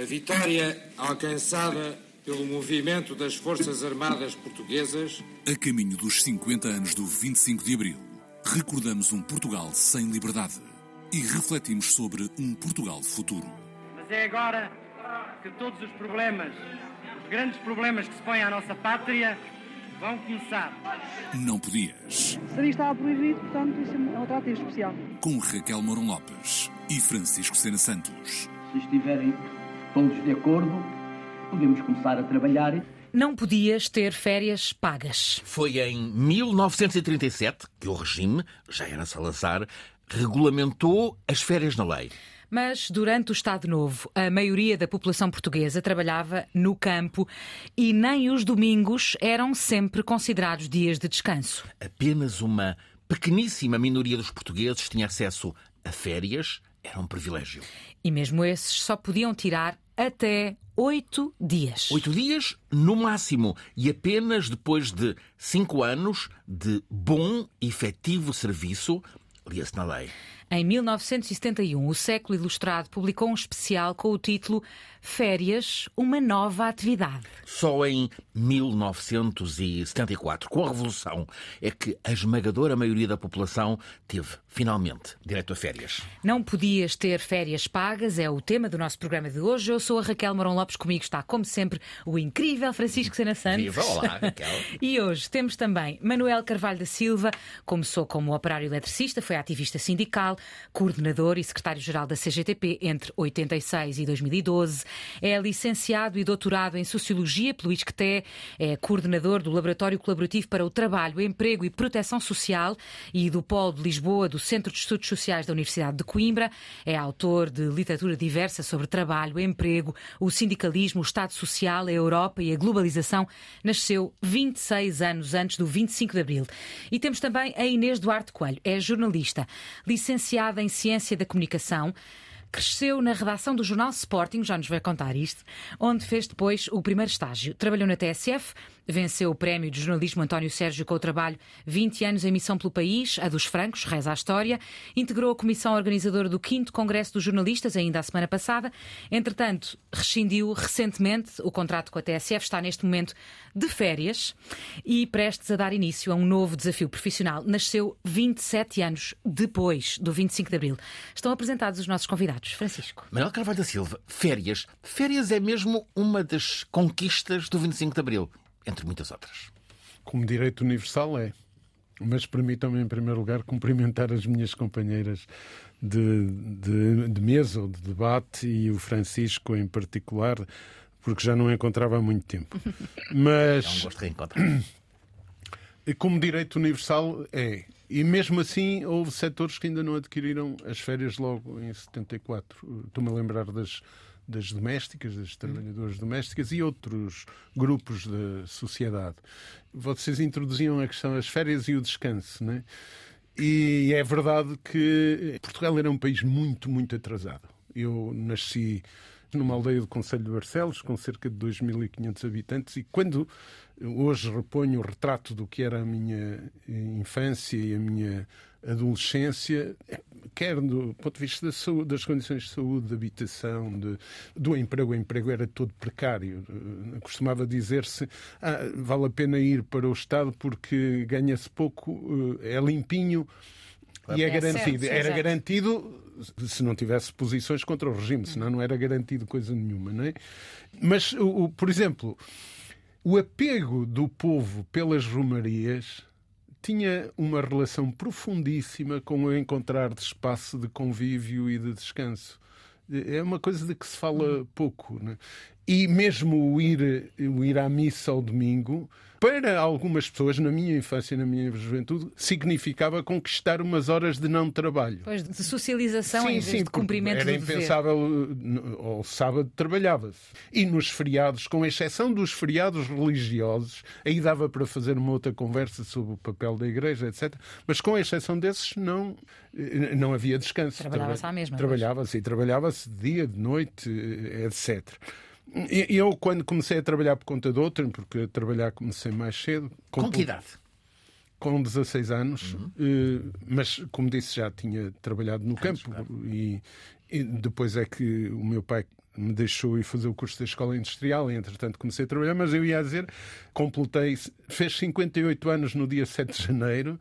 A vitória alcançada pelo movimento das Forças Armadas Portuguesas. A caminho dos 50 anos do 25 de Abril, recordamos um Portugal sem liberdade e refletimos sobre um Portugal futuro. Mas é agora que todos os problemas, os grandes problemas que se põem à nossa pátria, vão começar. Não podias. Seria estava proibido, portanto, isso é um atrativo especial. Com Raquel Mourão Lopes e Francisco Sena Santos. Se estiverem todos de acordo, podemos começar a trabalhar. Não podias ter férias pagas. Foi em 1937 que o regime, já era Salazar, regulamentou as férias na lei. Mas durante o Estado Novo, a maioria da população portuguesa trabalhava no campo e nem os domingos eram sempre considerados dias de descanso. Apenas uma pequeníssima minoria dos portugueses tinha acesso a férias, era um privilégio. E mesmo esses só podiam tirar até oito dias. Oito dias no máximo e apenas depois de cinco anos de bom e efetivo serviço, lia-se na lei. Em 1971, o Século Ilustrado publicou um especial com o título Férias, uma nova atividade. Só em 1974, com a Revolução, é que a esmagadora maioria da população teve, finalmente, direito a férias. Não podias ter férias pagas, é o tema do nosso programa de hoje. Eu sou a Raquel Morão Lopes, comigo está, como sempre, o incrível Francisco Sena Santos. Viva, olá, Raquel. e hoje temos também Manuel Carvalho da Silva, começou como operário eletricista, foi ativista sindical, coordenador e secretário-geral da CGTP entre 86 e 2012. É licenciado e doutorado em Sociologia pelo ISCTE, é coordenador do Laboratório Colaborativo para o Trabalho, Emprego e Proteção Social e do Polo de Lisboa do Centro de Estudos Sociais da Universidade de Coimbra. É autor de literatura diversa sobre trabalho, emprego, o sindicalismo, o Estado Social, a Europa e a globalização. Nasceu 26 anos antes do 25 de Abril. E temos também a Inês Duarte Coelho, é jornalista, licenciada em Ciência da Comunicação. Cresceu na redação do jornal Sporting, já nos vai contar isto, onde fez depois o primeiro estágio. Trabalhou na TSF, venceu o prémio de jornalismo António Sérgio com o trabalho 20 anos em missão pelo país, a dos francos, reza a história. Integrou a comissão organizadora do 5 Congresso dos Jornalistas, ainda a semana passada. Entretanto, rescindiu recentemente o contrato com a TSF, está neste momento de férias e prestes a dar início a um novo desafio profissional. Nasceu 27 anos depois do 25 de Abril. Estão apresentados os nossos convidados. Francisco. Manuel Carvalho da Silva, férias. Férias é mesmo uma das conquistas do 25 de Abril, entre muitas outras. Como direito universal é. Mas permitam-me, em primeiro lugar, cumprimentar as minhas companheiras de, de, de mesa ou de debate e o Francisco em particular, porque já não encontrava há muito tempo. Mas. É um gosto de reencontrar. Como direito universal é. E mesmo assim, houve setores que ainda não adquiriram as férias logo em 74. Estou-me a lembrar das, das domésticas, das trabalhadoras domésticas e outros grupos da sociedade. Vocês introduziam a questão das férias e o descanso, não é? E é verdade que Portugal era um país muito, muito atrasado. Eu nasci numa aldeia do Conselho de Barcelos, com cerca de 2.500 habitantes, e quando hoje reponho o retrato do que era a minha infância e a minha adolescência, quer do ponto de vista da saúde, das condições de saúde, de habitação, de, do emprego, o emprego era todo precário. Costumava dizer-se ah, vale a pena ir para o Estado porque ganha-se pouco, é limpinho e é, É garantido. certo, era garantido se não tivesse posições contra o regime, senão não era garantido coisa nenhuma, não é? Mas, o, o- por exemplo, o apego do povo pelas romarias tinha uma relação profundíssima com o encontrar de espaço de convívio e de descanso. É uma coisa de que se fala pouco. Né? E mesmo o ir, o ir à missa ao domingo, para algumas pessoas, na minha infância e na minha juventude, significava conquistar umas horas de não trabalho. Pois, de socialização em vez de porque cumprimento Era impensável, ao sábado trabalhava-se. E nos feriados, com exceção dos feriados religiosos, aí dava para fazer uma outra conversa sobre o papel da igreja, etc. Mas com exceção desses, não, não havia descanso. Trabalhava-se Traba- à mesma, Trabalhava-se e trabalhava-se de dia, de noite, etc. Eu, quando comecei a trabalhar por conta de outrem, porque a trabalhar comecei mais cedo, Com que idade? com 16 anos, Uhum. eh, mas como disse, já tinha trabalhado no campo e, e depois é que o meu pai me deixou ir fazer o curso da Escola Industrial e, entretanto, comecei a trabalhar. Mas eu ia dizer, completei, fez 58 anos no dia 7 de janeiro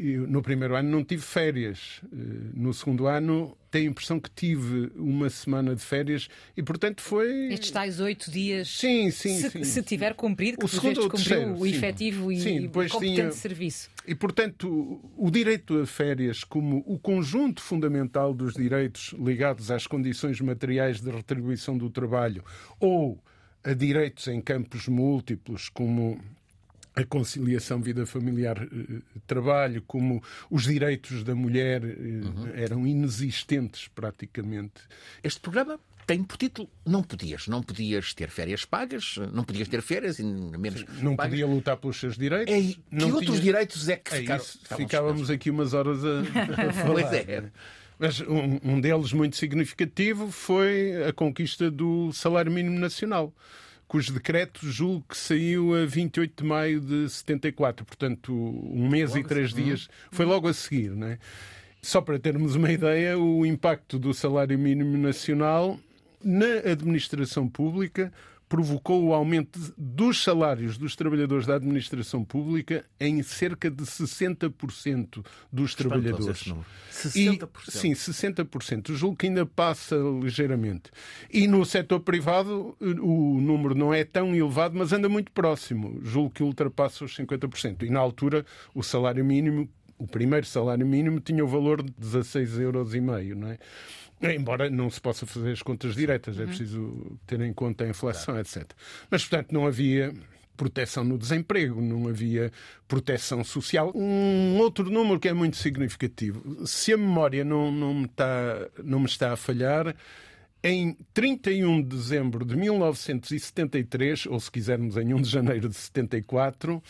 no primeiro ano não tive férias. Eh, no segundo ano tenho a impressão que tive uma semana de férias e, portanto, foi. Estes tais oito dias. Sim, sim. Se, sim. se tiver cumprido, que o segundo terceiro, o sim. efetivo e sim, depois competente tinha... serviço. E, portanto, o direito a férias, como o conjunto fundamental dos direitos ligados às condições materiais de retribuição do trabalho ou a direitos em campos múltiplos, como a conciliação vida familiar-trabalho, como os direitos da mulher uhum. eram inexistentes praticamente. Este programa tem por título não podias, não podias ter férias pagas, não podias ter férias e menos não pagas. podia lutar pelos seus direitos. É, que outros direitos é que é ficaram, isso, ficávamos aqui umas horas a, a falar. pois é. Mas um, um deles muito significativo foi a conquista do salário mínimo nacional cujo decreto julgo que saiu a 28 de maio de 74, portanto, um mês logo e três assim, dias. Foi logo a seguir, não é? Só para termos uma ideia, o impacto do salário mínimo nacional na administração pública provocou o aumento dos salários dos trabalhadores da administração pública em cerca de 60% dos trabalhadores. 60%? E, sim, 60%. Julgo que ainda passa ligeiramente. E no setor privado o número não é tão elevado, mas anda muito próximo. Julgo que ultrapassa os 50%. E na altura o salário mínimo o primeiro salário mínimo tinha o valor de 16,5 euros, não é? Embora não se possa fazer as contas diretas, é preciso ter em conta a inflação, etc. Mas, portanto, não havia proteção no desemprego, não havia proteção social. Um outro número que é muito significativo, se a memória não, não, me, está, não me está a falhar, em 31 de dezembro de 1973, ou se quisermos em 1 de janeiro de 74,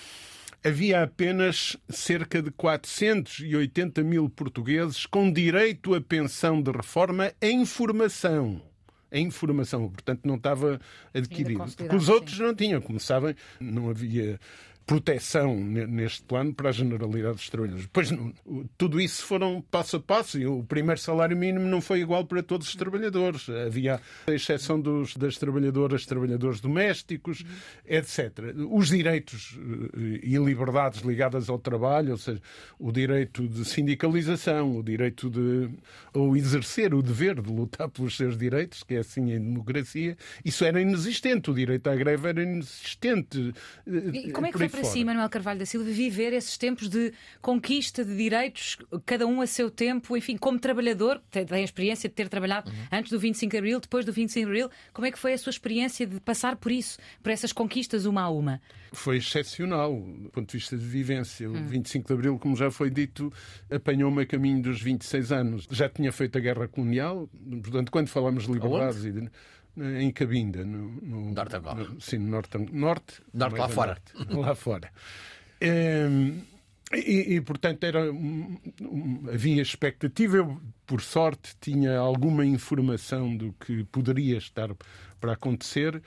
havia apenas cerca de 480 mil portugueses com direito à pensão de reforma em formação. Em formação, portanto, não estava adquirido. Porque os outros sim. não tinham, como sabem, não havia proteção neste plano para a generalidade dos trabalhadores. Pois tudo isso foram passo a passo e o primeiro salário mínimo não foi igual para todos os trabalhadores. Havia a exceção dos, das trabalhadoras, trabalhadores domésticos, etc. Os direitos eh, e liberdades ligadas ao trabalho, ou seja, o direito de sindicalização, o direito de ou exercer o dever de lutar pelos seus direitos, que é assim em democracia, isso era inexistente. O direito à greve era inexistente. E como é que foi para si, Manuel Carvalho da Silva, viver esses tempos de conquista de direitos, cada um a seu tempo, enfim, como trabalhador, tem a experiência de ter trabalhado uhum. antes do 25 de Abril, depois do 25 de Abril, como é que foi a sua experiência de passar por isso, por essas conquistas uma a uma? Foi excepcional, do ponto de vista de vivência. O 25 de Abril, como já foi dito, apanhou-me a caminho dos 26 anos. Já tinha feito a guerra colonial, portanto, quando falamos de liberdades e de em Cabinda, no, no norte. No, sim, no norte, norte, norte lá fora. Norte, lá fora. Um, e, e, portanto, era, um, um, havia expectativa. Eu, por sorte, tinha alguma informação do que poderia estar para acontecer.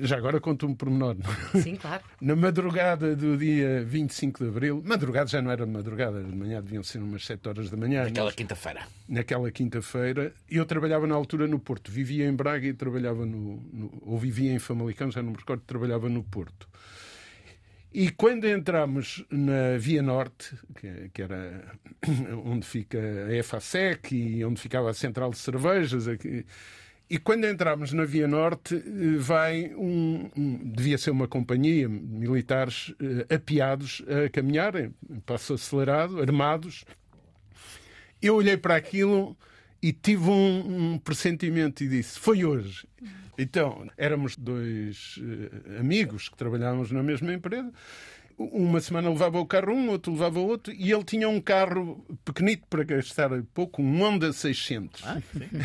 Já agora conto um pormenor. Sim, claro. Na madrugada do dia 25 de abril, madrugada já não era madrugada, de manhã deviam ser umas 7 horas da manhã. Naquela quinta-feira. Naquela quinta-feira. Eu trabalhava na altura no Porto. Vivia em Braga e trabalhava no. no ou vivia em Famalicão, já não me recordo, trabalhava no Porto. E quando entramos na Via Norte, que, que, era onde fica a EFASEC e onde ficava a Central de Cervejas, aqui, e quando entramos na Via Norte, eh, vai um, um devia ser uma companhia, militares uh, apiados a caminhar, passo acelerado, armados. Eu olhei para aquilo e tive um, um pressentimento e disse: Foi hoje. Então, éramos dois uh, amigos que trabalhávamos na mesma empresa. Uma semana levava o carro um, outro levava outro, e ele tinha um carro pequenito para gastar pouco, um Honda 600. Ah,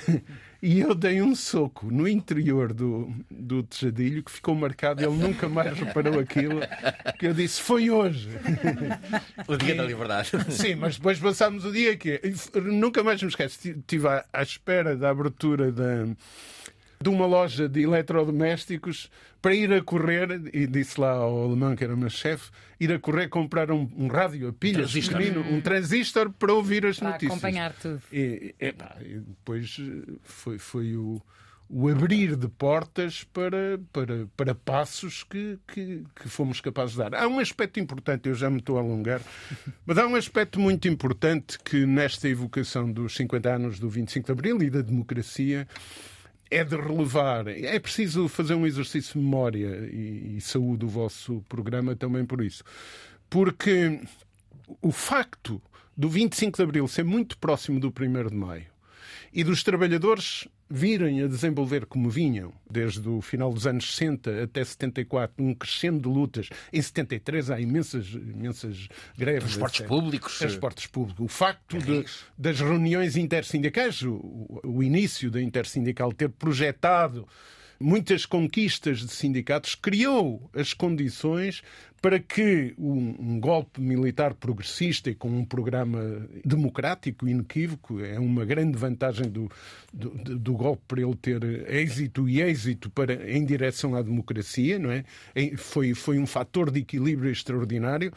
e eu dei um soco no interior do, do tejadilho que ficou marcado, ele nunca mais reparou aquilo, que eu disse, foi hoje. O dia e, da liberdade. Sim, mas depois passámos o dia que nunca mais me esqueço, estive à, à espera da abertura da de uma loja de eletrodomésticos para ir a correr, e disse lá ao alemão que era o meu chefe, ir a correr comprar um, um rádio a pilhas transistor. pequenino, um transistor para ouvir as para notícias. acompanhar tudo. E, e depois foi, foi o, o abrir de portas para, para, para passos que, que, que, fomos capazes de dar. Há um aspecto importante, eu já me estou a alongar, mas há um aspecto muito importante que nesta evocação dos 50 anos do 25 de Abril e da democracia é de relevar. É preciso fazer um exercício de memória e, e saúde o vosso programa também por isso. Porque o facto do 25 de Abril ser muito próximo do 1 de Maio e dos trabalhadores virem a desenvolver como vinham, desde o final dos anos 60 até 74, um crescendo de lutas. Em 73 há imensas, imensas greves. Transportes públicos. Transportes públicos. O facto de, das reuniões intersindicais, o, o início da intersindical ter projetado muitas conquistas de sindicatos, criou as condições para que um, um, golpe militar progressista e com um programa democrático inequívoco, é uma grande vantagem do, do, do, golpe para ele ter êxito e êxito para, em direção à democracia, não é? Foi, foi um fator de equilíbrio extraordinário.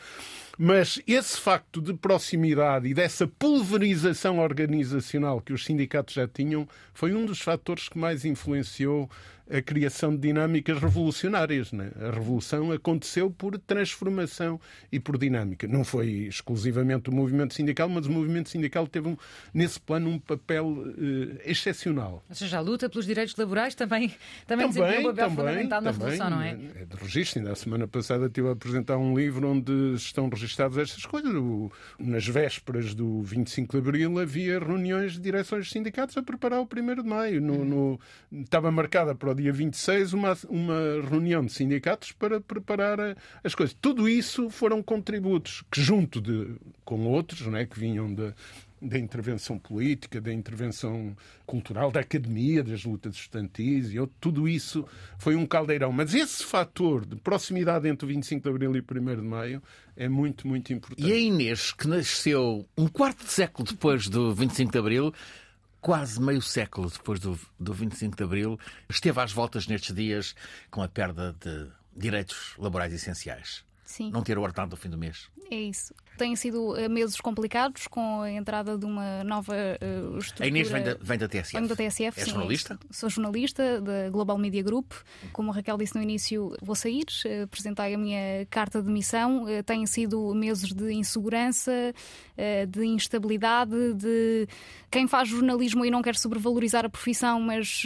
Mas esse facto de proximidade e dessa pulverização organizacional que os sindicatos já tinham foi um dos fatores que mais influenciou a criação de dinâmicas revolucionárias. Né? A revolução aconteceu por transformação e por dinâmica. Não foi exclusivamente o movimento sindical, mas o movimento sindical teve, um, nesse plano, um papel uh, excepcional. Ou seja, a luta pelos direitos laborais também, também, também desempenhou um papel também, fundamental na também, Revolução, não é? É de registro. Ainda a semana passada estive a apresentar um livro onde estão registadas estas coisas. O, nas vésperas do 25 de Abril havia reuniões de direções de sindicatos a preparar o 1 de Maio. No, no, estava marcada para o dia 26 uma, uma reunião de sindicatos para preparar as coisas. Tudo isso foram contributos que, junto de, com outros, né, que vinham da, da intervenção política, da intervenção cultural, da academia, das lutas estudantis, e tudo isso foi um caldeirão. Mas esse fator de proximidade entre o 25 de Abril e o 1 de Maio é muito, muito importante. E a Inês, que nasceu um quarto de século depois do 25 de Abril, quase meio século depois do, do 25 de Abril, esteve às voltas nestes dias com a perda de direitos laborais essenciais. Sim. Não ter o ordenado no fim do mês. É isso. Têm sido eh, meses complicados com a entrada de uma nova uh, estrutura. A Inês vem da, vem da TSF. Vem da TSF, é sim, jornalista? Sou jornalista da Global Media Group. Como a Raquel disse no início, vou sair, uh, apresentei a minha carta de missão. Têm sido meses de insegurança, de instabilidade, de quem faz jornalismo e não quer sobrevalorizar a profissão, mas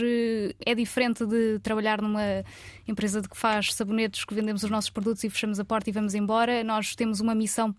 é diferente de trabalhar numa empresa de que faz sabonetes que vendemos os nossos produtos e fechamos a porta e vamos embora. Nós temos uma missão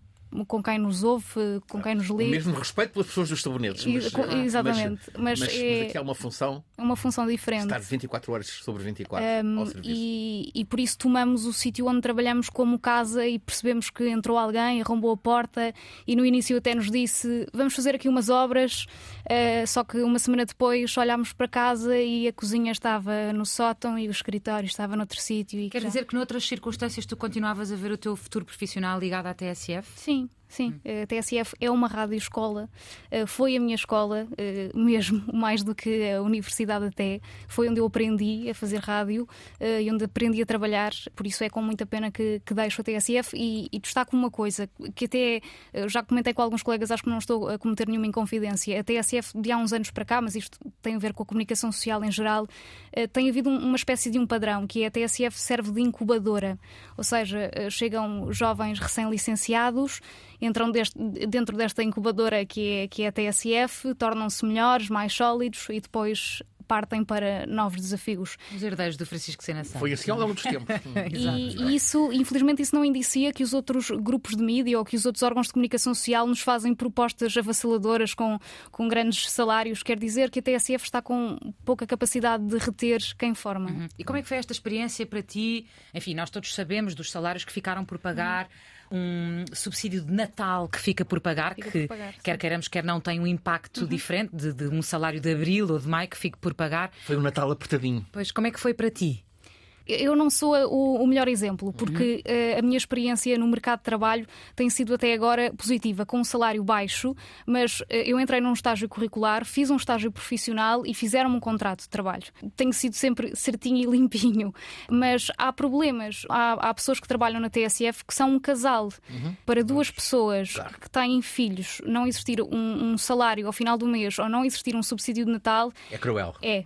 com quem nos ouve, com quem nos lê. O mesmo respeito pelas pessoas dos sabonetes. Mas, exatamente. Mas, mas, mas, é, mas aqui há uma função. Uma função diferente. Estar 24 horas sobre 24 um, ao serviço. E, e por isso tomamos o sítio onde trabalhamos como casa e percebemos que entrou alguém, arrombou a porta e no início até nos disse: vamos fazer aqui umas obras. Uh, só que uma semana depois olhámos para casa e a cozinha estava no sótão e o escritório estava noutro sítio. Quer já... dizer que noutras circunstâncias tu continuavas a ver o teu futuro profissional ligado à TSF? Sim. Sim, a TSF é uma rádio-escola, eh, foi a minha escola, eh, mesmo, mais do que a universidade até. Foi onde eu aprendi a fazer rádio eh, e onde aprendi a trabalhar, por isso é com muita pena que, que deixo a TSF e, e destaco uma coisa que até já comentei com alguns colegas, acho que não estou a cometer nenhuma inconfidência. A TSF de há uns anos para cá, mas isto tem a ver com a comunicação social em geral, tem havido uma espécie de um padrão, que é a TSF serve de incubadora, ou seja, chegam jovens recém-licenciados entram deste, dentro desta incubadora que é, que é a TSF, tornam-se melhores, mais sólidos e depois partem para novos desafios. Os herdeiros do Francisco Sena Foi assim ao longo dos tempos. e, e, isso, infelizmente, isso não indicia que os outros grupos de mídia ou que os outros órgãos de comunicação social nos fazem propostas avassaladoras com, com grandes salários. Quer dizer que a TSF está com pouca capacidade de reter quem forma. Uhum. E como é que foi esta experiência para ti? Enfim, nós todos sabemos dos salários que ficaram por pagar. Uhum um subsídio de Natal que fica por pagar, fica que por pagar, quer queiramos, quer não, tem um impacto uhum. diferente de, de, um salário de abril ou de maio que fique por pagar. Foi um Natal apertadinho. Pois, como é que foi para ti? Eu não sou o, o melhor exemplo, porque uhum. uh, a minha experiência no mercado de trabalho tem sido até agora positiva, com um salário baixo, mas uh, eu entrei num estágio curricular, fiz um estágio profissional e fizeram um contrato de trabalho. Tenho sido sempre certinho e limpinho, mas há problemas. Há, há pessoas que trabalham na TSF que são um casal. Uhum. Para duas pessoas claro. que têm filhos, não existir um, um salário ao final do mês ou não existir um subsídio de Natal. É cruel. É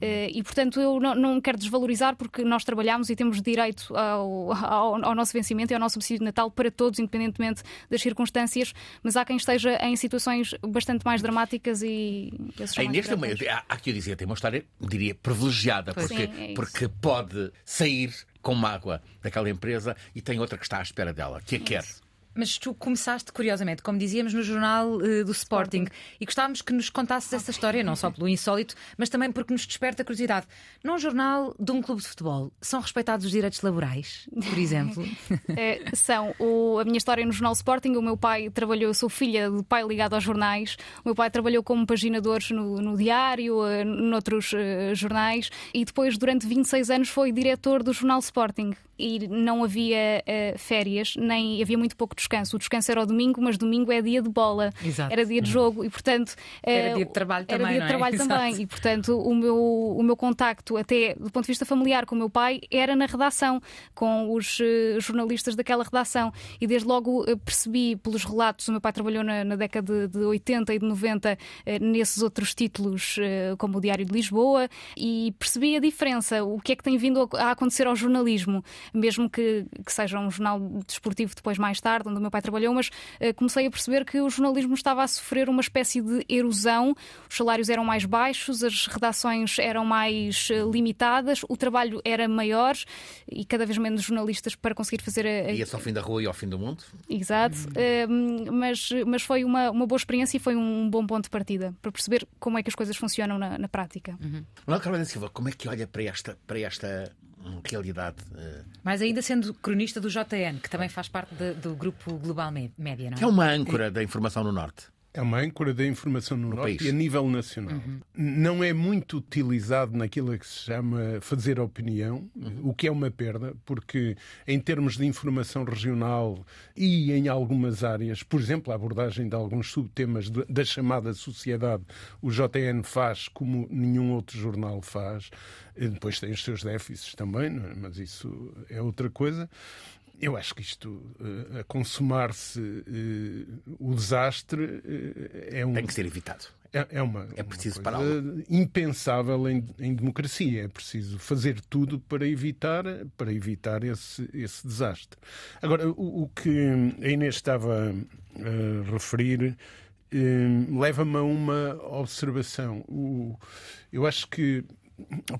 e, portanto, eu não, não, quero desvalorizar porque nós trabalhamos e temos direito ao, ao, ao, nosso vencimento e ao nosso subsídio de Natal para todos, independentemente das circunstâncias, mas há quem esteja em situações bastante mais dramáticas e. Em neste momento, há, há que eu dizer, tem uma história, diria, privilegiada, porque, Sim, é porque pode sair com mágoa daquela empresa e tem outra que está à espera dela, que a quer. Mas tu começaste, curiosamente, como dizíamos, no jornal uh, do Sporting, Sporting, e gostávamos que nos contasses essa história, não só pelo insólito, mas também porque nos desperta a curiosidade. Num jornal de um clube de futebol, são respeitados os direitos laborais, por exemplo? é, são. O, a minha história no jornal Sporting, o meu pai trabalhou, eu sou filha do pai ligado aos jornais, o meu pai trabalhou como paginador no, no diário, uh, noutros uh, jornais, e depois, durante 26 anos, foi diretor do jornal Sporting e não havia uh, férias, nem havia muito pouco descanso. O descanso era o domingo, mas domingo é dia de bola, Exato. era dia de jogo e, portanto. Uh, era dia de trabalho era também. Era dia de é? trabalho também. E, portanto, o meu, o meu contacto, até do ponto de vista familiar, com o meu pai, era na redação, com os uh, jornalistas daquela redação. E desde logo percebi pelos relatos, o meu pai trabalhou na, na década de 80 e de 90 nesses outros títulos, como o Diário de Lisboa, e percebi a diferença, o que é que tem vindo a acontecer ao jornalismo mesmo que, que seja um jornal desportivo depois mais tarde, onde o meu pai trabalhou, mas uh, comecei a perceber que o jornalismo estava a sofrer uma espécie de erosão, os salários eram mais baixos, as redações eram mais uh, limitadas, o trabalho era maior e cada vez menos jornalistas para conseguir fazer a. Ia-se ao fim da rua e ao fim do mundo? Exato, uh, mas, mas foi uma, uma boa experiência e foi um bom ponto de partida para perceber como é que as coisas funcionam na, na prática. Uhum. Manuel Carvalho Silva, como é que olha para esta, para esta realidade. Uh... Mas ainda sendo cronista do JN, que também faz parte de, do grupo Global Média, não é? É uma âncora da informação no Norte. É uma âncora da informação no, no Norte país. e a nível nacional. Uhum. Não é muito utilizado naquilo que se chama fazer opinião, uhum. o que é uma perda, porque em termos de informação regional e em algumas áreas, por exemplo, a abordagem de alguns subtemas da chamada sociedade, o JN faz como nenhum outro jornal faz. Depois tem os seus déficits também, é? mas isso é outra coisa. Eu acho que isto, uh, a consumar-se uh, o desastre, uh, é um. Tem que ser evitado. É, é uma, é preciso uma impensável em, em, democracia. É preciso fazer tudo para evitar, para evitar esse, esse desastre. Agora, o, o que a Inês estava a referir leva-me a uma observação. O, eu acho que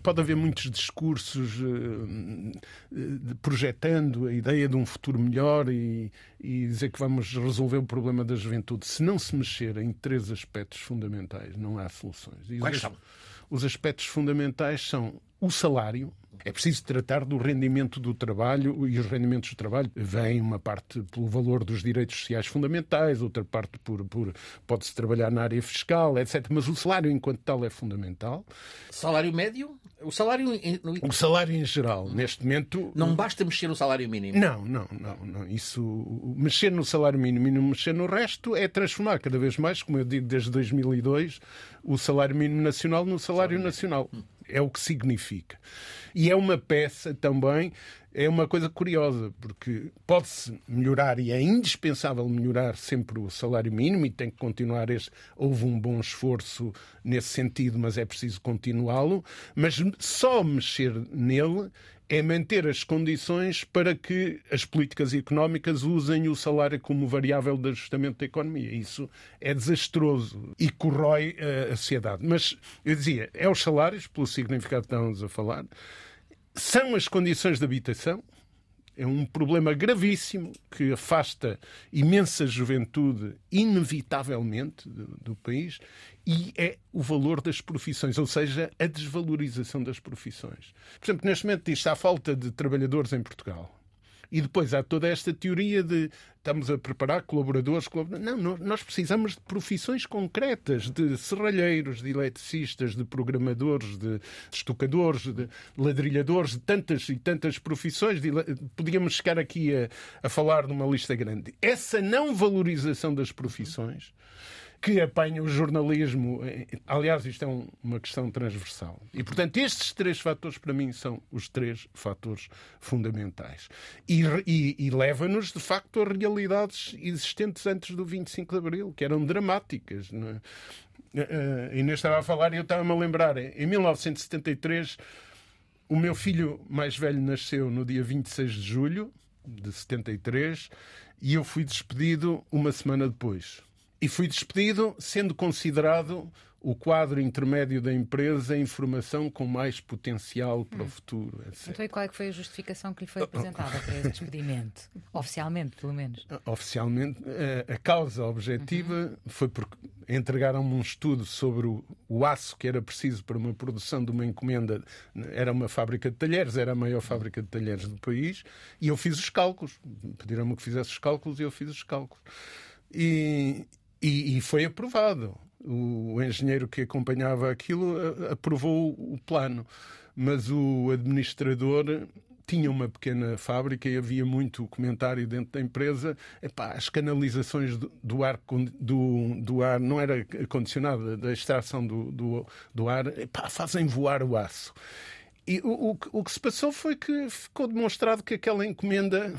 pode haver muitos discursos uh, projetando a ideia de um futuro melhor e, e, dizer que vamos resolver o problema da juventude. Se não se mexer em três aspectos fundamentais, não há soluções. E Quais os, são? Os aspectos fundamentais são o salário, é preciso tratar do rendimento do trabalho e os rendimentos do trabalho vêm uma parte pelo valor dos direitos sociais fundamentais, outra parte por, por pode-se trabalhar na área fiscal, etc. Mas o salário enquanto tal é fundamental. Salário médio? O salário o salário em geral, neste momento não basta mexer no salário mínimo. Não, não, não, não. Isso mexer no salário mínimo e não mexer no resto é transformar cada vez mais, como eu digo desde 2002, o salário mínimo nacional no salário nacional. É o que significa. E é uma peça também, é uma coisa curiosa, porque pode-se melhorar e é indispensável melhorar sempre o salário mínimo e tem que continuar este. Houve um bom esforço nesse sentido, mas é preciso continuá-lo. Mas só mexer nele é manter as condições para que as políticas económicas usem o salário como variável de ajustamento da economia. Isso é desastroso e corrói a sociedade. Mas eu dizia, é os salários, pelo significado que estávamos a falar, são as condições de habitação. É um problema gravíssimo que afasta imensa juventude, inevitavelmente, do, do país, e é o valor das profissões, ou seja, a desvalorização das profissões. Por exemplo, neste momento diz-se há falta de trabalhadores em Portugal. E depois há toda esta teoria de estamos a preparar colaboradores. Não, nós precisamos de profissões concretas, de serralheiros, de eletricistas, de programadores, de estocadores, de ladrilhadores, de tantas e tantas profissões. Podíamos chegar aqui a, a falar de uma lista grande. Essa não valorização das profissões que apanha o jornalismo. Eh, aliás, isto é um, uma questão transversal. E, portanto, estes três fatores, para mim, são os três fatores fundamentais. E, e, e leva-nos, de facto, a realidades existentes antes do 25 de Abril, que eram dramáticas. É? a Inês estava a falar e eu estava-me a lembrar. Em 1973, o meu filho mais velho nasceu no dia 26 de julho de 73 e eu fui despedido uma semana depois. E fui despedido sendo considerado o quadro intermédio da empresa a informação com mais potencial para o futuro. Etc. Então, e qual é que foi a justificação que lhe foi apresentada para esse despedimento? Oficialmente, pelo menos. Oficialmente, a, a causa objetiva uhum. foi porque entregaram-me um estudo sobre o, o, aço que era preciso para uma produção de uma encomenda. Era uma fábrica de talheres, era a maior fábrica de talheres do país, e eu fiz os cálculos. Pediram-me que fizesse os cálculos e eu fiz os cálculos. E, e, e foi aprovado o engenheiro que acompanhava aquilo aprovou o plano, mas o administrador tinha uma pequena fábrica e havia muito comentário dentro da empresa. Epá, as canalizações do, do ar, do, do, ar não era condicionada, da extração do, do, do ar, epá, fazem voar o aço. E o, o, o que se passou foi que ficou demonstrado que aquela encomenda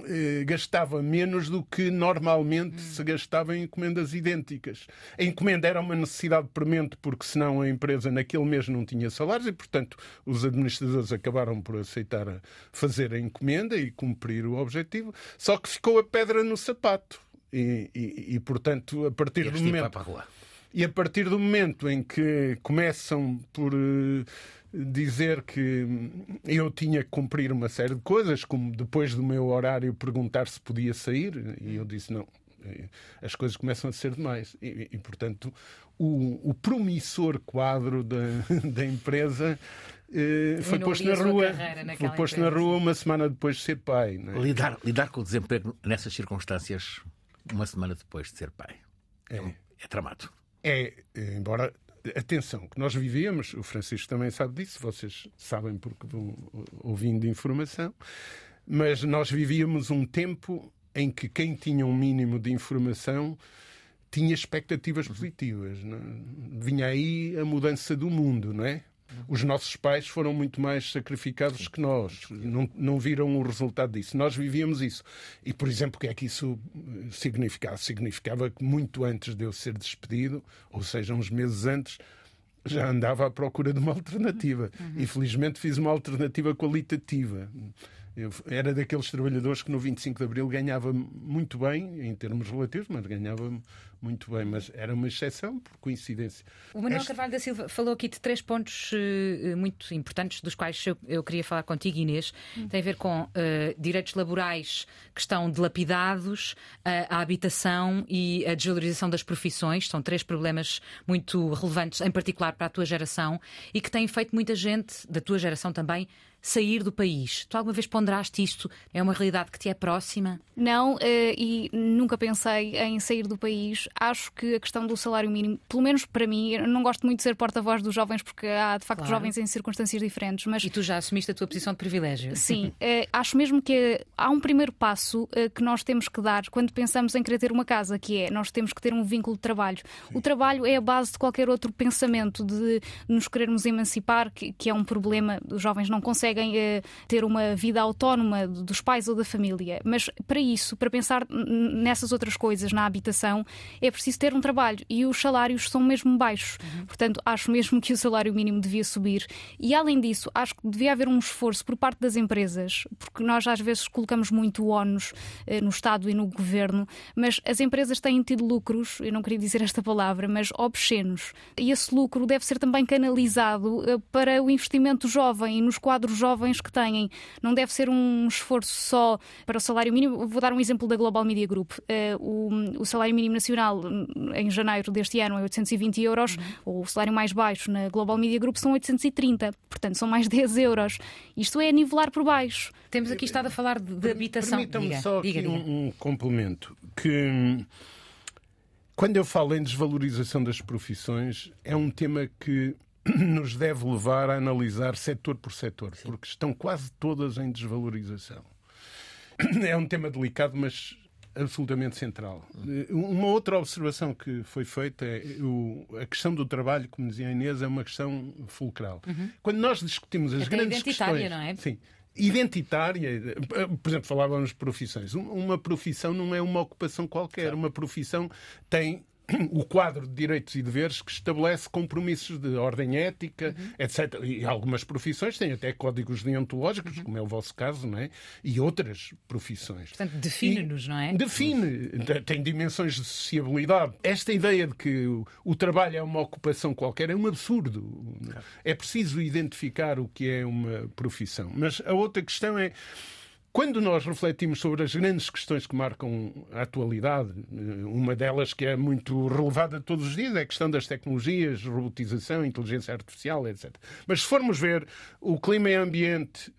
eh, gastava menos do que normalmente hum. se gastava em encomendas idênticas. A encomenda era uma necessidade premente, porque senão a empresa naquele mês não tinha salários e, portanto, os administradores acabaram por aceitar fazer a encomenda e cumprir o objetivo. Só que ficou a pedra no sapato. E, e, e portanto, a partir do momento. E a partir do momento em que começam por. Uh, dizer que eu tinha que cumprir uma série de coisas, como depois do meu horário perguntar se podia sair, e eu disse não. As coisas começam a ser demais. E, e portanto, o, o, promissor quadro da, da empresa eh, foi posto na rua. Foi posto empresa. na rua uma semana depois de ser pai. É? Lidar, lidar com o desemprego nessas circunstâncias, uma semana depois de ser pai, é, é tramado. É, embora atenção, que nós vivíamos, o Francisco também sabe disso, vocês sabem porque vão ouvindo informação, mas nós vivíamos um tempo em que quem tinha um mínimo de informação tinha expectativas positivas. Não? É? Vinha aí a mudança do mundo, não é? Os nossos pais foram muito mais sacrificados que nós. Não, não viram o resultado disso. Nós vivíamos isso. E, por exemplo, o que é que isso eh, significava? Significava que muito antes de eu ser despedido, ou seja, uns meses antes, já andava à procura de uma alternativa. Uhum. E felizmente fiz uma alternativa qualitativa. Eu era daqueles trabalhadores que no 25 de Abril ganhava muito bem, em termos relativos, mas ganhava muito bem. Mas era uma exceção, por coincidência. O Manuel este... Carvalho da Silva falou aqui de três pontos uh, muito importantes, dos quais eu, eu, queria falar contigo, Inês. Hum. Tem a ver com uh, direitos laborais que estão dilapidados, uh, a habitação e a desvalorização das profissões. São três problemas muito relevantes, em particular para a tua geração, e que têm feito muita gente, da tua geração também, sair do país. Tu alguma vez ponderaste isto? É uma realidade que te é próxima? Não, eh, e nunca pensei em sair do país. Acho que a questão do salário mínimo, pelo menos para mim, eu não gosto muito de ser porta-voz dos jovens porque há de facto claro. jovens em circunstâncias diferentes. Mas... E tu já assumiste a tua posição de privilégio. Sim, eh, acho mesmo que há um primeiro passo eh, que nós temos que dar quando pensamos em querer ter uma casa, que é nós temos que ter um vínculo de trabalho. O trabalho é a base de qualquer outro pensamento de nos querermos emancipar, que é um problema, os jovens não conseguem conseguem uh, ter uma vida autónoma dos pais ou da família. Mas para isso, para pensar nessas outras coisas, na habitação, é preciso ter um trabalho e os salários são mesmo baixos. Uhum. Portanto, acho mesmo que o salário mínimo devia subir. E além disso, acho que devia haver um esforço por parte das empresas, porque nós às vezes colocamos muito ónus uh, no Estado e no governo, mas as empresas têm tido lucros, eu não queria dizer esta palavra, mas obscenos. E esse lucro deve ser também canalizado uh, para o investimento jovem e nos quadros jovens que têm. Não deve ser um esforço só para o salário mínimo. Vou dar um exemplo da Global Media Group. Uh, o, o, salário mínimo nacional em janeiro deste ano é 820 euros, uhum. o salário mais baixo na Global Media Group são 830, portanto são mais 10 euros. Isto é nivelar por baixo. Temos aqui estado a falar de, de habitação. Permita-me só diga, aqui diga. Um, um complemento que quando eu falo em desvalorização das profissões, é um tema que nos deve levar a analisar setor por setor, Sim. porque estão quase todas em desvalorização. É um tema delicado, mas absolutamente central. Uma outra observação que foi feita é o, a questão do trabalho, como dizia a Inês, é uma questão fulcral. Uhum. Quando nós discutimos as Até grandes questões... Não é? Sim, identitária. Por exemplo, falávamos de profissões. Uma profissão não é uma ocupação qualquer. Uma profissão tem o quadro de direitos e deveres que estabelece compromissos de ordem ética, uhum. etc. E algumas profissões têm até códigos deontológicos, uhum. como é o vosso caso, não é? E outras profissões. Portanto, define-nos, não é? Define. Tem dimensões de sociabilidade. Esta ideia de que o trabalho é uma ocupação qualquer é um absurdo. É preciso identificar o que é uma profissão. Mas a outra questão é quando nós refletimos sobre as grandes questões que marcam a atualidade, eh, uma delas que é muito relevada todos os dias é a questão das tecnologias, robotização, inteligência artificial, etc. Mas se formos ver o clima e ambiente,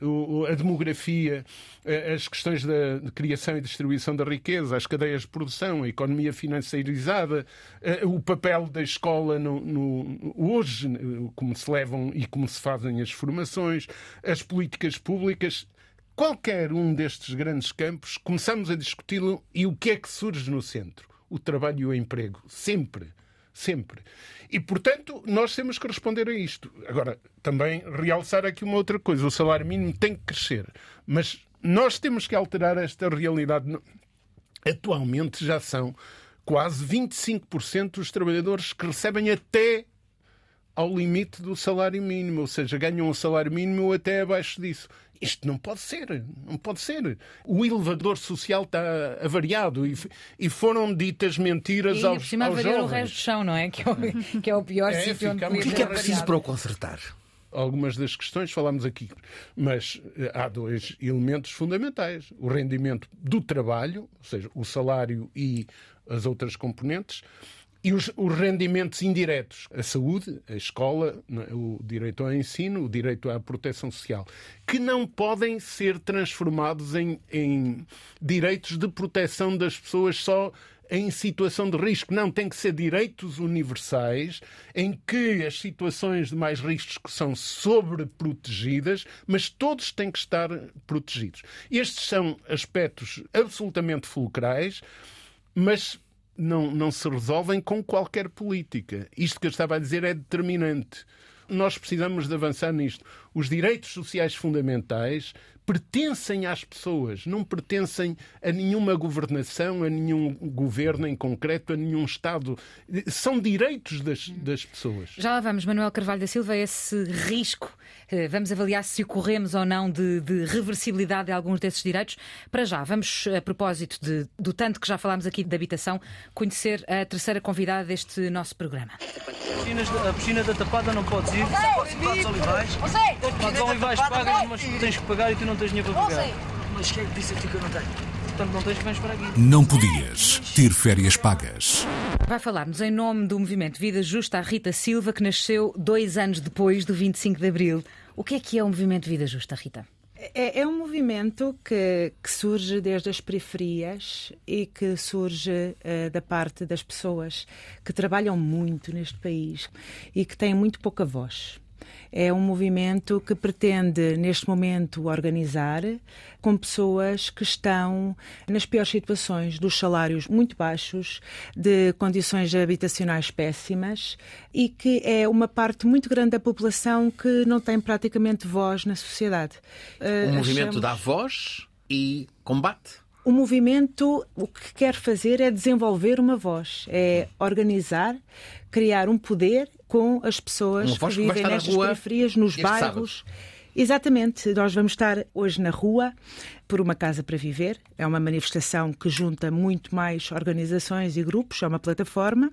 a demografia, eh, as questões da criação e distribuição da riqueza, as cadeias de produção, a economia financeirizada, eh, o papel da escola no, no, hoje, como se levam e como se fazem as formações, as políticas públicas, qualquer um destes grandes campos, começamos a discuti-lo e o que é que surge no centro? O trabalho e o emprego. Sempre. Sempre. E, portanto, nós temos que responder a isto. Agora, também realçar aqui uma outra coisa: o salário mínimo tem que crescer. Mas nós temos que alterar esta realidade. Atualmente já são quase 25% dos trabalhadores que recebem até ao limite do salário mínimo, ou seja, ganham um salário mínimo até abaixo disso. Isto não pode ser, não pode ser. O elevador social está avariado e, e foram ditas mentiras e, aos, cima aos jovens. o resto do chão, não é? Que é o, que é o pior é, sítio onde O que é preciso para o consertar? algumas das questões falámos aqui, mas eh, há dois elementos fundamentais: o rendimento do trabalho, ou seja, o salário e as outras componentes, e os, os, rendimentos indiretos, a saúde, a escola, é? o direito ao ensino, o direito à proteção social, que não podem ser transformados em, em direitos de proteção das pessoas só em situação de risco. Não, tem que ser direitos universais em que as situações de mais riscos são sobreprotegidas, mas todos têm que estar protegidos. Estes são aspectos absolutamente fulcrais, mas não, não se resolvem com qualquer política. Isto que eu estava a dizer é determinante. Nós precisamos de avançar nisto. Os direitos sociais fundamentais pertencem às pessoas, não pertencem a nenhuma governação, a nenhum governo em concreto, a nenhum Estado. São direitos das, das pessoas. Já lá vamos, Manuel Carvalho da Silva, esse risco. Eh, vamos avaliar se ocorremos ou não de, de reversibilidade de alguns desses direitos. Para já, vamos, a propósito de, do tanto que já falámos aqui de habitação, conhecer a terceira convidada deste nosso programa. A piscina da Tapada não podes ir, podes ir para os olivais. Para os olivais pagas, mas tu tens que pagar e tu não não tens dinheiro para pagar. Mas quem é que disse a ti que eu não tenho? Portanto, não tens, vens para aqui. Não podias ter férias pagas. Vai falar-nos em nome do movimento Vida Justa a Rita Silva, que nasceu dois anos depois do 25 de Abril. O que é que é o movimento Vida Justa, Rita? É, é, um movimento que, que, surge desde as periferias e que surge uh, da parte das pessoas que trabalham muito neste país e que têm muito pouca voz é um movimento que pretende, neste momento, organizar com pessoas que estão nas piores situações, dos salários muito baixos, de condições habitacionais péssimas e que é uma parte muito grande da população que não tem praticamente voz na sociedade. O uh, movimento achamos... dá voz e combate? O movimento o que quer fazer é desenvolver uma voz, é organizar, criar um poder com as pessoas que vivem nestas periferias, nos bairros. Sábado. Exatamente, nós vamos estar hoje na rua por uma Casa para Viver. É uma manifestação que junta muito mais organizações e grupos, é uma plataforma,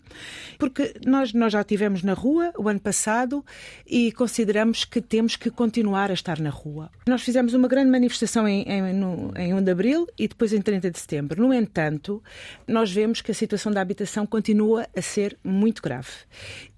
porque nós, nós já estivemos na rua o ano passado e consideramos que temos que continuar a estar na rua. Nós fizemos uma grande manifestação em, em, no, em 1 de abril e depois em 30 de setembro. No entanto, nós vemos que a situação da habitação continua a ser muito grave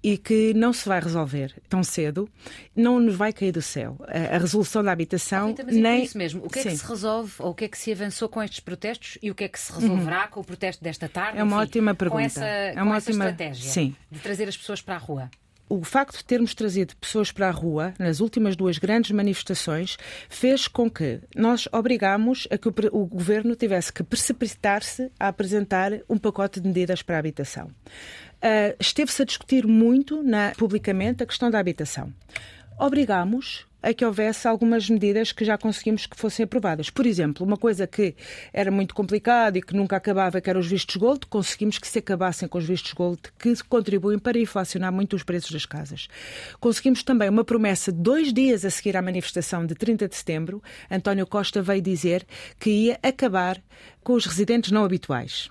e que não se vai resolver tão cedo, não nos vai cair do céu. A, a resolução da habitação. Rita, mas é nem... isso mesmo. O que é Sim. que se resolve? Resolve ou o que é que se avançou com estes protestos e o que é que se resolverá uhum. com o protesto desta tarde? É uma enfim, ótima pergunta. Com essa, é uma com ótima... estratégia Sim. de trazer as pessoas para a rua. O facto de termos trazido pessoas para a rua nas últimas duas grandes manifestações fez com que nós obrigámos a que o, o governo tivesse que precipitar-se a apresentar um pacote de medidas para a habitação. Uh, Esteve-se a discutir muito na, publicamente a questão da habitação. Obrigámos a que houvesse algumas medidas que já conseguimos que fossem aprovadas. Por exemplo, uma coisa que era muito complicada e que nunca acabava, que eram os vistos gold, conseguimos que se acabassem com os vistos gold, que contribuem para inflacionar muito os preços das casas. Conseguimos também uma promessa dois dias a seguir à manifestação de 30 de setembro. António Costa veio dizer que ia acabar com os residentes não habituais.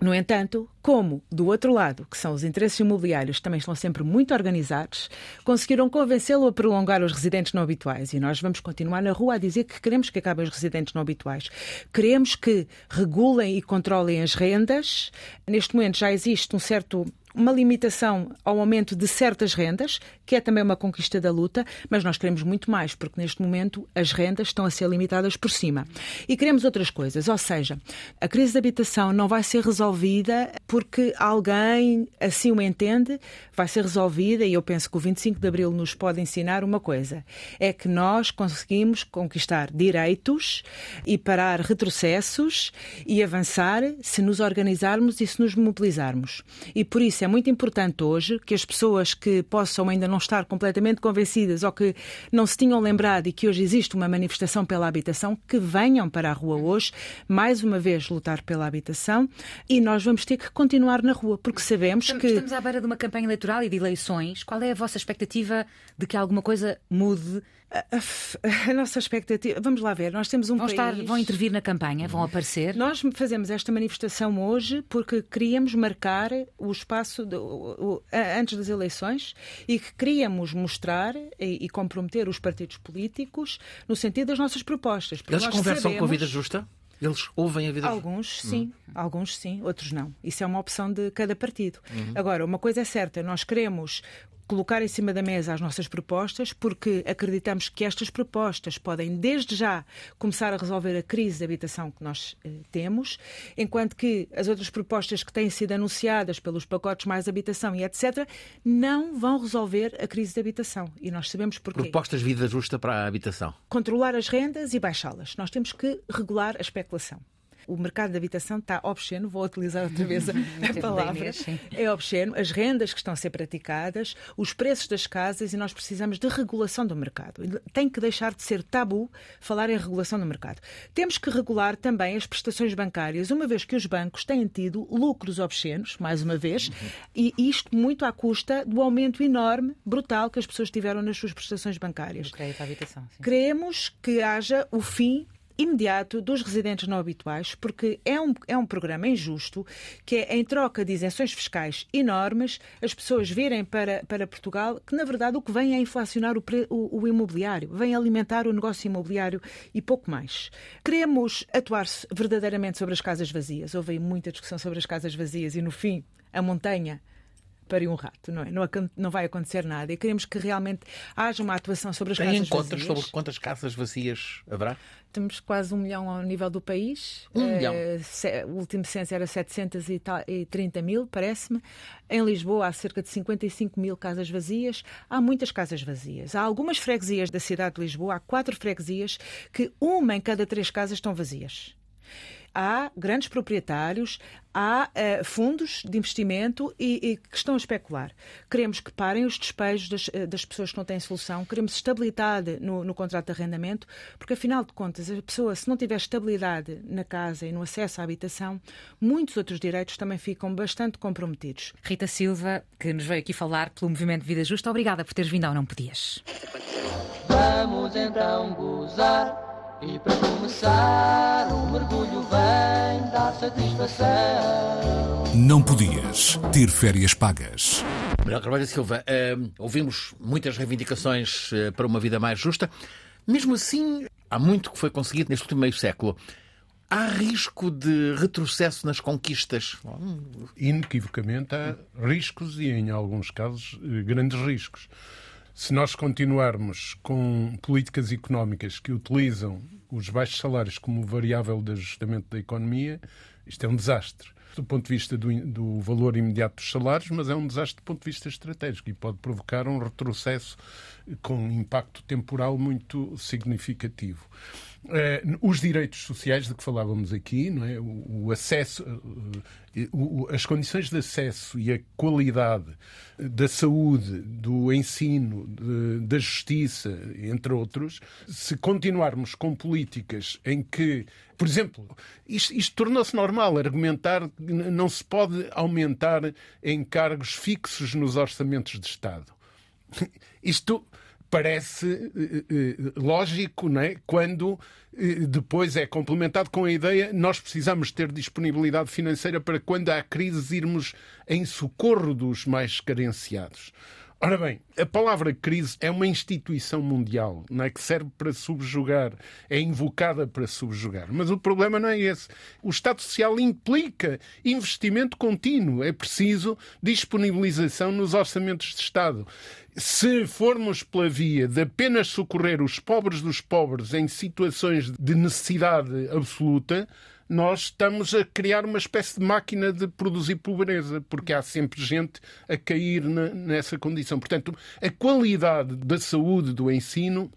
No entanto, como do outro lado, que são os interesses imobiliários, também estão sempre muito organizados, conseguiram convencê-lo a prolongar os residentes não habituais. E nós vamos continuar na rua a dizer que queremos que acabem os residentes não habituais. Queremos que regulem e controlem as rendas. Neste momento já existe um certo uma limitação ao aumento de certas rendas, que é também uma conquista da luta, mas nós queremos muito mais, porque neste momento as rendas estão a ser limitadas por cima. E queremos outras coisas, ou seja, a crise de habitação não vai ser resolvida porque alguém assim o entende, vai ser resolvida, e eu penso que o 25 de Abril nos pode ensinar uma coisa: é que nós conseguimos conquistar direitos e parar retrocessos e avançar se nos organizarmos e se nos mobilizarmos. E por isso é muito importante hoje que as pessoas que possam ainda não estar completamente convencidas ou que não se tinham lembrado e que hoje existe uma manifestação pela habitação, que venham para a rua hoje, mais uma vez lutar pela habitação e nós vamos ter que continuar na rua, porque sabemos estamos, que. Estamos à beira de uma campanha eleitoral e de eleições. Qual é a vossa expectativa de que alguma coisa mude a, nossa expectativa. Vamos lá ver, nós temos um vão país. Estar, vão intervir na campanha, vão aparecer. Nós fazemos esta manifestação hoje porque queríamos marcar o espaço de, o, o, antes das eleições e que queríamos mostrar e, e, comprometer os partidos políticos no sentido das nossas propostas. Eles conversam sabemos... com a vida justa? Eles ouvem a vida Alguns sim, uhum. alguns sim, outros não. Isso é uma opção de cada partido. Uhum. Agora, uma coisa é certa, nós queremos colocar em cima da mesa as nossas propostas, porque acreditamos que estas propostas podem, desde já, começar a resolver a crise de habitação que nós eh, temos, enquanto que as outras propostas que têm sido anunciadas pelos pacotes mais habitação e etc., não vão resolver a crise de habitação. E nós sabemos porquê. Propostas vida justa para a habitação. Controlar as rendas e baixá-las. Nós temos que regular a especulação o mercado de habitação está obsceno, vou utilizar outra vez a, a palavra, é obsceno, as rendas que estão a ser praticadas, os preços das casas e nós precisamos de regulação do mercado. Tem que deixar de ser tabu falar em regulação do mercado. Temos que regular também as prestações bancárias, uma vez que os bancos têm tido lucros obscenos, mais uma vez, uhum. e isto muito à custa do aumento enorme, brutal, que as pessoas tiveram nas suas prestações bancárias. crédito à habitação. Sim. Queremos que haja o fim imediato dos residentes não habituais, porque é um, é um programa injusto que é em troca de isenções fiscais enormes, as pessoas virem para, para Portugal, que na verdade o que vem é inflacionar o, o, o imobiliário, vem alimentar o negócio imobiliário e pouco mais. Queremos atuar verdadeiramente sobre as casas vazias. Houve muita discussão sobre as casas vazias e no fim a montanha para um rato, não é? Não, não, vai acontecer nada. E queremos que realmente haja uma atuação sobre as Tem casas contas vazias. sobre quantas casas vazias haverá? Temos quase um milhão ao nível do país. Um uh, milhão? O último censo era 730 mil, parece-me. Em Lisboa há cerca de 55 mil casas vazias. Há muitas casas vazias. Há algumas freguesias da cidade de Lisboa, há quatro freguesias, que uma em cada três casas estão vazias há grandes proprietários, há uh, fundos de investimento e, e, que estão a especular. Queremos que parem os despejos das, uh, das pessoas que não têm solução, queremos estabilidade no, no, contrato de arrendamento, porque afinal de contas, a pessoa, se não tiver estabilidade na casa e no acesso à habitação, muitos outros direitos também ficam bastante comprometidos. Rita Silva, que nos veio aqui falar pelo Movimento Vida Justa, obrigada por teres vindo ao Não Podias. Vamos então gozar. E para começar, o mergulho vem dar satisfação. Não podias ter férias pagas. Manuel Carvalho Silva, uh, ouvimos muitas reivindicações uh, para uma vida mais justa. Mesmo assim, há muito que foi conseguido neste último meio século. Há risco de retrocesso nas conquistas? Inequivocamente há riscos e, em alguns casos, eh, grandes riscos. Se nós continuarmos com políticas económicas que utilizam os baixos salários como variável de ajustamento da economia, isto é um desastre do ponto de vista do, do, valor imediato dos salários, mas é um desastre do ponto de vista estratégico e pode provocar um retrocesso com impacto temporal muito significativo. Uh, os direitos sociais de que falávamos aqui, não é? o, o acesso, uh, uh, as condições de acesso e a qualidade da saúde, do ensino, de, da justiça, entre outros, se continuarmos com políticas em que, por exemplo, isto, isto tornou-se normal argumentar que não se pode aumentar encargos fixos nos orçamentos de Estado. Isto parece eh, eh, lógico não é? quando eh, depois é complementado com a ideia nós precisamos ter disponibilidade financeira para quando há crises irmos em socorro dos mais carenciados. Ora bem, a palavra crise é uma instituição mundial, não é que serve para subjugar, é invocada para subjugar. Mas o problema não é esse. O Estado Social implica investimento contínuo, é preciso disponibilização nos orçamentos de Estado. Se formos pela via de apenas socorrer os pobres dos pobres em situações de necessidade absoluta, nós estamos a criar uma espécie de máquina de produzir pobreza, porque há sempre gente a cair na, nessa condição. Portanto, a qualidade da saúde, do ensino,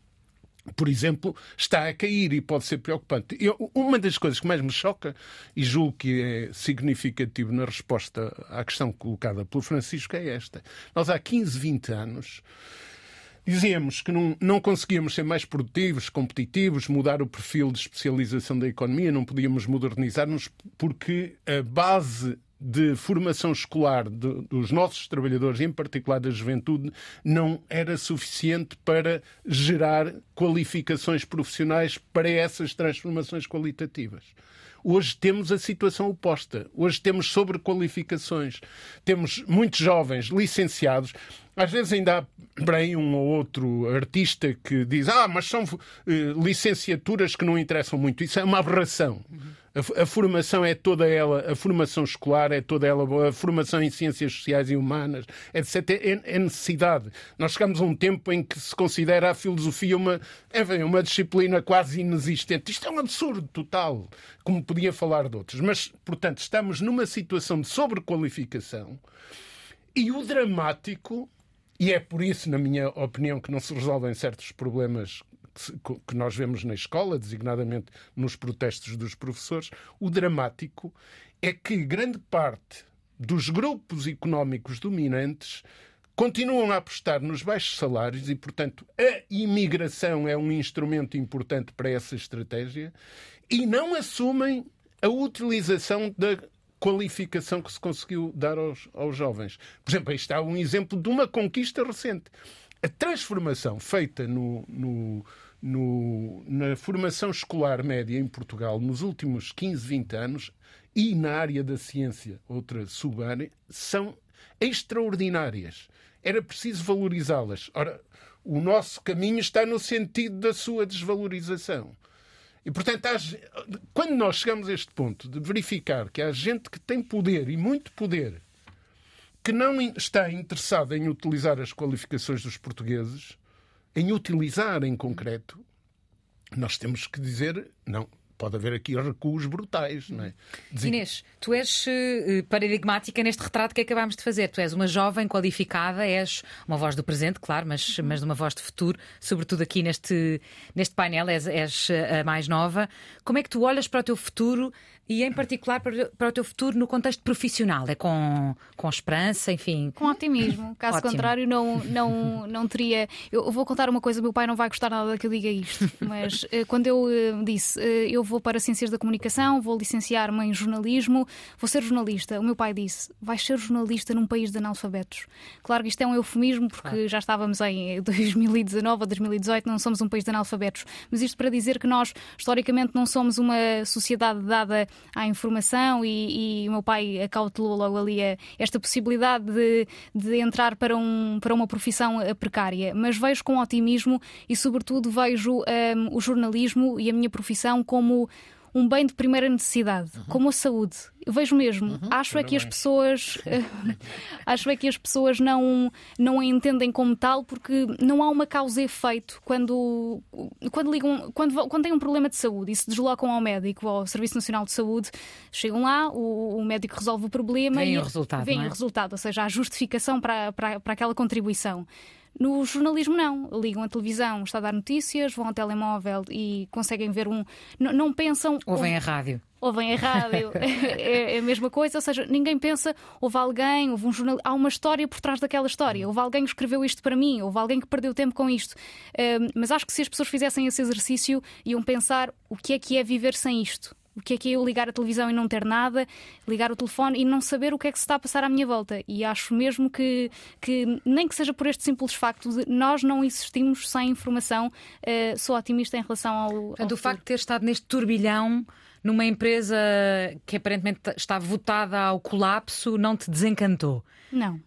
por exemplo, está a cair e pode ser preocupante. Eu, uma das coisas que mais me choca, e julgo que é significativo na resposta à questão colocada pelo Francisco, é esta. Nós há 15, 20 anos Dizíamos que não, não conseguíamos ser mais produtivos, competitivos, mudar o perfil de especialização da economia, não podíamos modernizar-nos porque a base de formação escolar de, dos nossos trabalhadores, em particular da juventude, não era suficiente para gerar qualificações profissionais para essas transformações qualitativas. Hoje temos a situação oposta. Hoje temos sobrequalificações. Temos muitos jovens licenciados. Às vezes ainda há por aí um ou outro artista que diz: Ah, mas são uh, licenciaturas que não interessam muito. Isso é uma aberração. A, formação é toda ela, a formação escolar é toda ela a formação em ciências sociais e humanas, etc. É, é necessidade. Nós chegamos a um tempo em que se considera a filosofia uma, enfim, uma disciplina quase inexistente. Isto é um absurdo total, como podia falar de outros. Mas, portanto, estamos numa situação de sobrequalificação e o dramático, e é por isso, na minha opinião, que não se resolvem certos problemas que nós vemos na escola, designadamente nos protestos dos professores, o dramático é que grande parte dos grupos económicos dominantes continuam a apostar nos baixos salários e, portanto, a imigração é um instrumento importante para essa estratégia e não assumem a utilização da qualificação que se conseguiu dar aos, aos jovens. Por exemplo, aí está um exemplo de uma conquista recente. A transformação feita no, no, no, na formação escolar média em Portugal nos últimos 15, 20 anos e na área da ciência, outra sub-área, são extraordinárias. Era preciso valorizá-las. Ora, o nosso caminho está no sentido da sua desvalorização. E, portanto, quando nós chegamos a este ponto de verificar que há gente que tem poder e muito poder que não está interessada em utilizar as qualificações dos portugueses, em utilizar em concreto, nós temos que dizer não. Pode haver aqui recuos brutais, não é? Inês, tu és uh, paradigmática neste retrato que acabámos de fazer. Tu és uma jovem qualificada, és uma voz do presente, claro, mas, mas uma voz de futuro, sobretudo aqui neste, neste painel, és, és a mais nova. Como é que tu olhas para o teu futuro e, em particular, para, o teu futuro no contexto profissional? É com, com esperança, enfim? Com otimismo. Caso Ótimo. contrário, não, não, não teria. Eu vou contar uma coisa: meu pai não vai gostar nada que eu diga isto, mas uh, quando eu uh, disse uh, eu vou para Ciências da Comunicação, vou licenciar-me em jornalismo, vou ser jornalista, o meu pai disse: vais ser jornalista num país de analfabetos. Claro que isto é um eufemismo, porque já estávamos em 2019 ou 2018, não somos um país de analfabetos, mas isto para dizer que nós, historicamente, não somos uma sociedade dada à informação e, e o meu pai acautelou logo ali a, esta possibilidade de, de entrar para, um, para uma profissão eh, precária. Mas vejo com otimismo e, sobretudo, vejo um, o jornalismo e a minha profissão como um bem de primeira necessidade, uhum. como a saúde. Eu vejo mesmo. Uhum. Acho é que as pessoas acho é que as pessoas não não a entendem como tal porque não há uma causa e efeito quando quando ligam quando quando têm um problema de saúde e se deslocam ao médico ou ao Serviço Nacional de Saúde, chegam lá, o, o médico resolve o problema vem e o resultado, vem é? o resultado, ou seja, a justificação para, para, para aquela contribuição. No jornalismo, não. Ligam a televisão, está a dar notícias, vão ao telemóvel e conseguem ver um. Não, não pensam. Ouvem ou... a rádio ouvem a rádio, é, é, a mesma coisa, ou seja, ninguém pensa, houve alguém, houve um jornal, há uma história por trás daquela história, houve alguém que escreveu isto para mim, houve alguém que perdeu tempo com isto. Um, mas acho que se as pessoas fizessem esse exercício, iam pensar o que é que é viver sem isto. O que é que é eu ligar a televisão e não ter nada, ligar o telefone e não saber o que é que se está a passar à minha volta? E acho mesmo que, que nem que seja por este simples facto de nós não existimos sem informação, uh, sou otimista em relação ao. Portanto, ao o facto de ter estado neste turbilhão numa empresa que aparentemente está votada ao colapso não te desencantou? Não.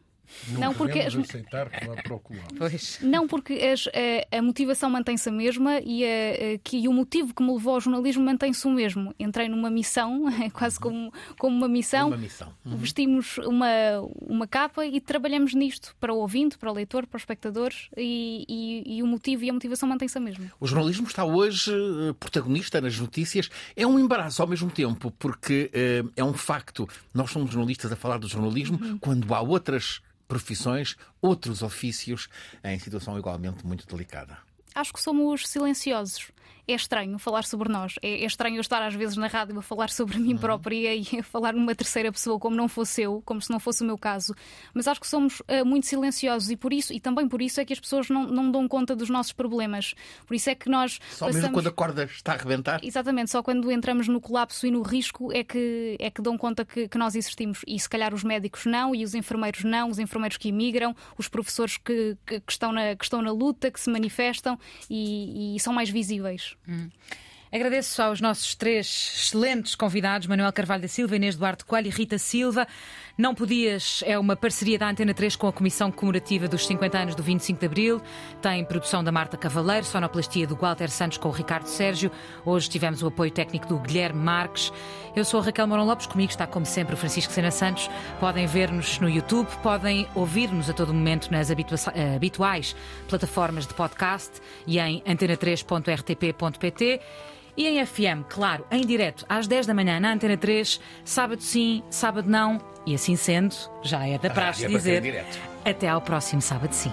Não, não porque as... aceitar que vá para o Pois. Não, porque as, a, a, motivação mantém-se a mesma e, a, a, que, o motivo que me levou ao jornalismo mantém-se o mesmo. Entrei numa missão, quase como, como uma missão. Uma missão. Uhum. Vestimos uma, uma capa e trabalhamos nisto para o ouvinte, para o leitor, para os espectadores e, e, e o motivo e a motivação mantém-se a mesma. O jornalismo está hoje eh, protagonista nas notícias. É um embaraço ao mesmo tempo, porque uh, é um facto. Nós somos jornalistas a falar do jornalismo uhum. quando há outras profissões, outros ofícios em situação igualmente muito delicada. Acho que somos silenciosos é estranho falar sobre nós. É, é, estranho eu estar às vezes na rádio a falar sobre mim uhum. própria e a falar numa terceira pessoa como não fosse eu, como se não fosse o meu caso. Mas acho que somos uh, muito silenciosos e por isso, e também por isso é que as pessoas não, não dão conta dos nossos problemas. Por isso é que nós. Só passamos... mesmo quando a corda está a arrebentar? Exatamente, só quando entramos no colapso e no risco é que, é que dão conta que, que nós existimos. E se calhar os médicos não, e os enfermeiros não, os enfermeiros que emigram, os professores que, que, que estão, na, que estão na luta, que se manifestam e, e são mais visíveis. Hum. Agradeço aos nossos três excelentes convidados, Manuel Carvalho da Silva, Inês Duarte Coelho e Rita Silva. Não Podias é uma parceria da Antena 3 com a Comissão Comemorativa dos 50 anos do 25 de Abril. Tem produção da Marta Cavaleiro, sonoplastia do Walter Santos com o Ricardo Sérgio. Hoje tivemos o apoio técnico do Guilherme Marques. Eu sou a Raquel Morão Lopes, comigo está como sempre o Francisco Sena Santos. Podem ver-nos no YouTube, podem ouvir-nos a todo momento nas habituais plataformas de podcast e em antena3.rtp.pt. E em FM, claro, em direto, às 10 da manhã, na Antena 3, sábado sim, sábado não, e assim sendo, já é da praxe é dizer. Até ao próximo sábado sim.